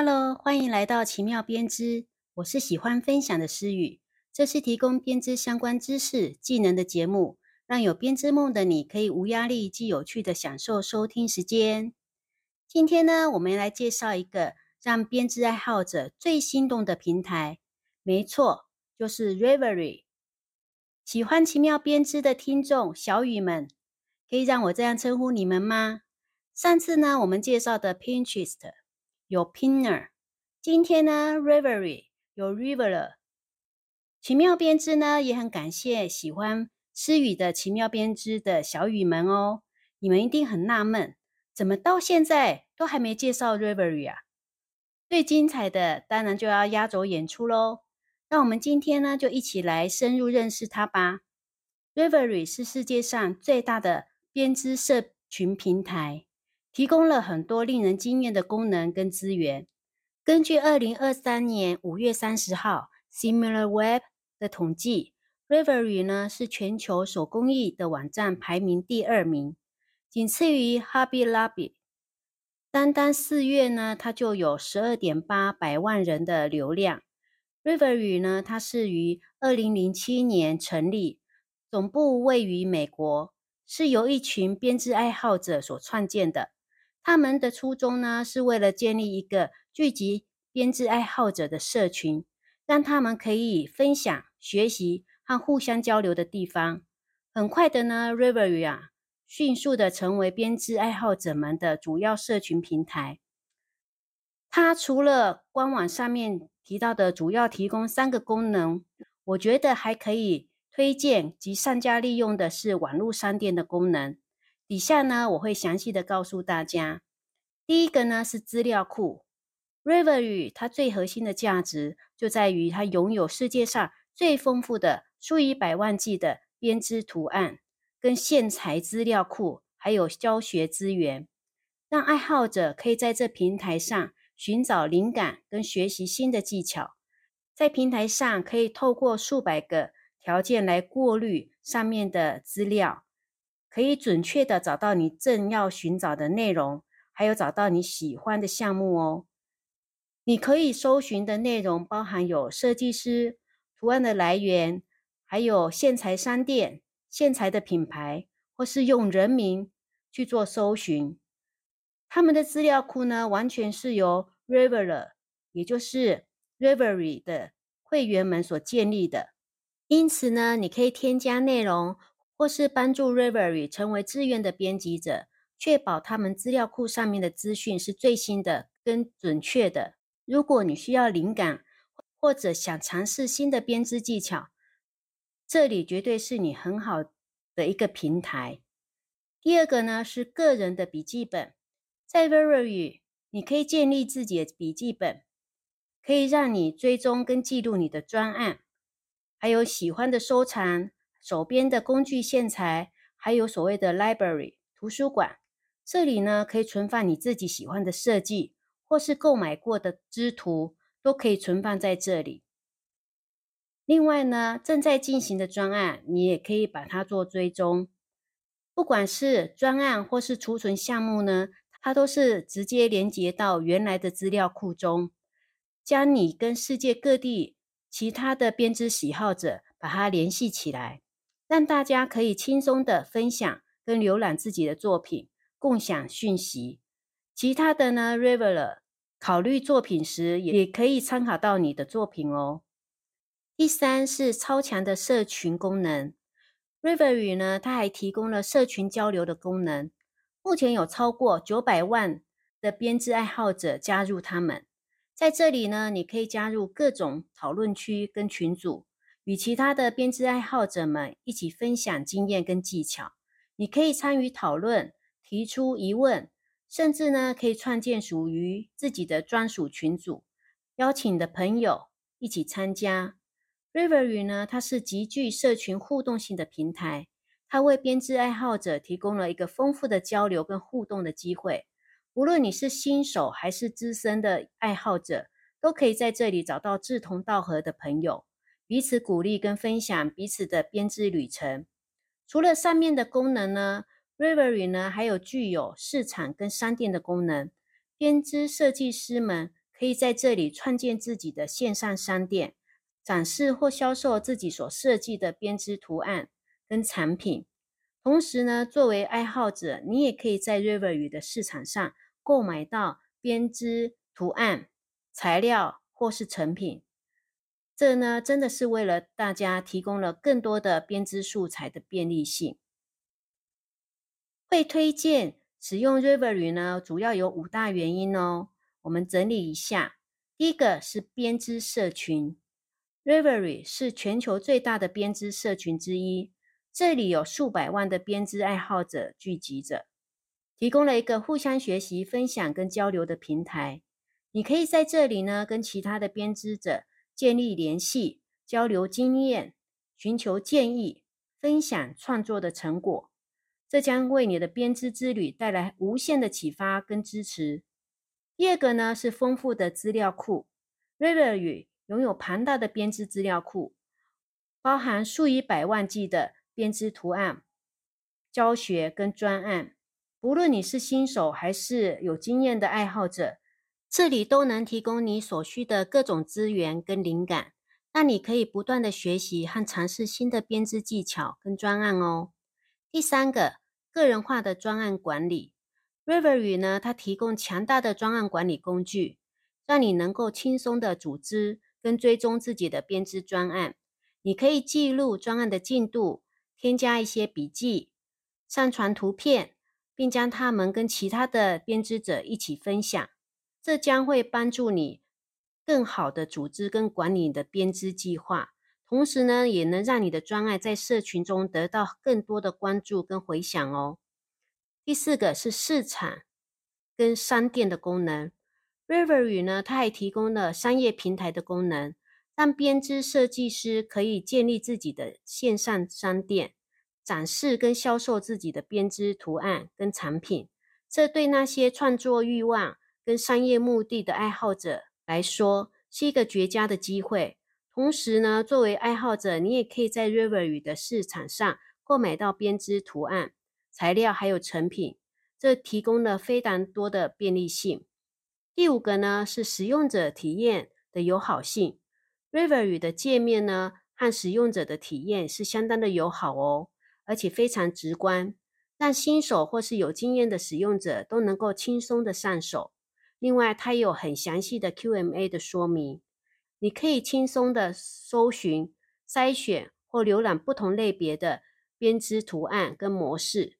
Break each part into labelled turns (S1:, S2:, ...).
S1: Hello，欢迎来到奇妙编织。我是喜欢分享的诗雨，这是提供编织相关知识、技能的节目，让有编织梦的你可以无压力、既有趣的享受收听时间。今天呢，我们来介绍一个让编织爱好者最心动的平台，没错，就是 Reverie。喜欢奇妙编织的听众小雨们，可以让我这样称呼你们吗？上次呢，我们介绍的 Pinterest。有 Pinner，今天呢 Reverie 有 River，奇妙编织呢也很感谢喜欢诗雨的奇妙编织的小雨们哦。你们一定很纳闷，怎么到现在都还没介绍 Reverie 啊？最精彩的当然就要压轴演出喽。那我们今天呢就一起来深入认识它吧。Reverie 是世界上最大的编织社群平台。提供了很多令人惊艳的功能跟资源。根据二零二三年五月三十号 SimilarWeb 的统计，Reverie 呢是全球手工艺的网站排名第二名，仅次于 Hobby Lobby。单单四月呢，它就有十二点八百万人的流量。Reverie 呢，它是于二零零七年成立，总部位于美国，是由一群编织爱好者所创建的。他们的初衷呢，是为了建立一个聚集编织爱好者的社群，让他们可以分享、学习和互相交流的地方。很快的呢，Reverie 啊，迅速的成为编织爱好者们的主要社群平台。它除了官网上面提到的主要提供三个功能，我觉得还可以推荐及上架利用的是网络商店的功能。底下呢，我会详细的告诉大家。第一个呢是资料库，Reverie 它最核心的价值就在于它拥有世界上最丰富的数以百万计的编织图案跟线材资料库，还有教学资源，让爱好者可以在这平台上寻找灵感跟学习新的技巧。在平台上可以透过数百个条件来过滤上面的资料。可以准确的找到你正要寻找的内容，还有找到你喜欢的项目哦。你可以搜寻的内容包含有设计师、图案的来源，还有线材商店、线材的品牌，或是用人名去做搜寻。他们的资料库呢，完全是由 River，也就是 Reverie 的会员们所建立的。因此呢，你可以添加内容。或是帮助 Reverie 成为志愿的编辑者，确保他们资料库上面的资讯是最新的、跟准确的。如果你需要灵感，或者想尝试新的编织技巧，这里绝对是你很好的一个平台。第二个呢是个人的笔记本，在 Reverie 你可以建立自己的笔记本，可以让你追踪跟记录你的专案，还有喜欢的收藏。手边的工具线材，还有所谓的 library 图书馆，这里呢可以存放你自己喜欢的设计，或是购买过的织图，都可以存放在这里。另外呢，正在进行的专案，你也可以把它做追踪。不管是专案或是储存项目呢，它都是直接连接到原来的资料库中，将你跟世界各地其他的编织喜好者把它联系起来。让大家可以轻松的分享跟浏览自己的作品，共享讯息。其他的呢，Reveler 考虑作品时也可以参考到你的作品哦。第三是超强的社群功能，Reverie 呢，它还提供了社群交流的功能。目前有超过九百万的编织爱好者加入他们，在这里呢，你可以加入各种讨论区跟群组。与其他的编织爱好者们一起分享经验跟技巧，你可以参与讨论，提出疑问，甚至呢可以创建属于自己的专属群组，邀请的朋友一起参加。rivery 呢，它是极具社群互动性的平台，它为编织爱好者提供了一个丰富的交流跟互动的机会。无论你是新手还是资深的爱好者，都可以在这里找到志同道合的朋友。彼此鼓励跟分享彼此的编织旅程。除了上面的功能呢，Rivery 呢还有具有市场跟商店的功能。编织设计师们可以在这里创建自己的线上商店，展示或销售自己所设计的编织图案跟产品。同时呢，作为爱好者，你也可以在 Rivery 的市场上购买到编织图案、材料或是成品。这呢，真的是为了大家提供了更多的编织素材的便利性。会推荐使用 Rivery 呢，主要有五大原因哦。我们整理一下，第一个是编织社群，Rivery 是全球最大的编织社群之一，这里有数百万的编织爱好者聚集着，提供了一个互相学习、分享跟交流的平台。你可以在这里呢，跟其他的编织者。建立联系、交流经验、寻求建议、分享创作的成果，这将为你的编织之旅带来无限的启发跟支持。第二个呢是丰富的资料库，River 语拥有庞大的编织资料库，包含数以百万计的编织图案、教学跟专案。不论你是新手还是有经验的爱好者。这里都能提供你所需的各种资源跟灵感，让你可以不断的学习和尝试新的编织技巧跟专案哦。第三个，个人化的专案管理，River 语呢，它提供强大的专案管理工具，让你能够轻松的组织跟追踪自己的编织专案。你可以记录专案的进度，添加一些笔记，上传图片，并将它们跟其他的编织者一起分享。这将会帮助你更好的组织跟管理你的编织计划，同时呢，也能让你的专案在社群中得到更多的关注跟回响哦。第四个是市场跟商店的功能，River 语呢，它还提供了商业平台的功能，让编织设计师可以建立自己的线上商店，展示跟销售自己的编织图案跟产品。这对那些创作欲望跟商业目的的爱好者来说，是一个绝佳的机会。同时呢，作为爱好者，你也可以在 River 语的市场上购买到编织图案、材料还有成品，这提供了非常多的便利性。第五个呢，是使用者体验的友好性。River 语的界面呢，和使用者的体验是相当的友好哦，而且非常直观，让新手或是有经验的使用者都能够轻松的上手。另外，它有很详细的 QMA 的说明，你可以轻松的搜寻、筛选或浏览不同类别的编织图案跟模式，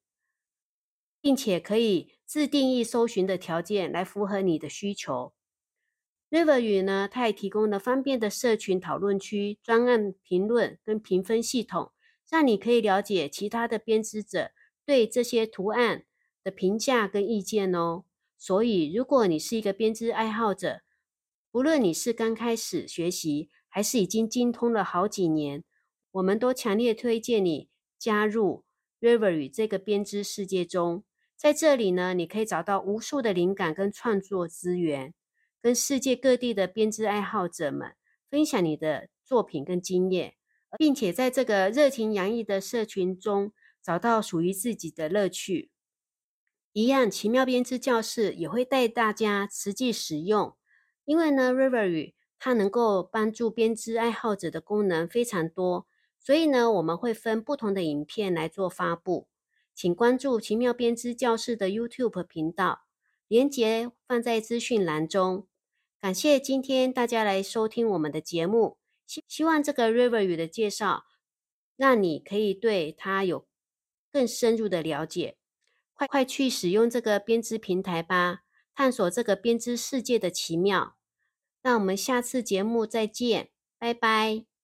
S1: 并且可以自定义搜寻的条件来符合你的需求。River 语呢，它也提供了方便的社群讨论区、专案评论跟评分系统，让你可以了解其他的编织者对这些图案的评价跟意见哦。所以，如果你是一个编织爱好者，不论你是刚开始学习，还是已经精通了好几年，我们都强烈推荐你加入 River 与这个编织世界中。在这里呢，你可以找到无数的灵感跟创作资源，跟世界各地的编织爱好者们分享你的作品跟经验，并且在这个热情洋溢的社群中找到属于自己的乐趣。一样，奇妙编织教室也会带大家实际使用，因为呢，River 语它能够帮助编织爱好者的功能非常多，所以呢，我们会分不同的影片来做发布，请关注奇妙编织教室的 YouTube 频道，连接放在资讯栏中。感谢今天大家来收听我们的节目，希希望这个 River 语的介绍，让你可以对它有更深入的了解。快快去使用这个编织平台吧，探索这个编织世界的奇妙。那我们下次节目再见，拜拜。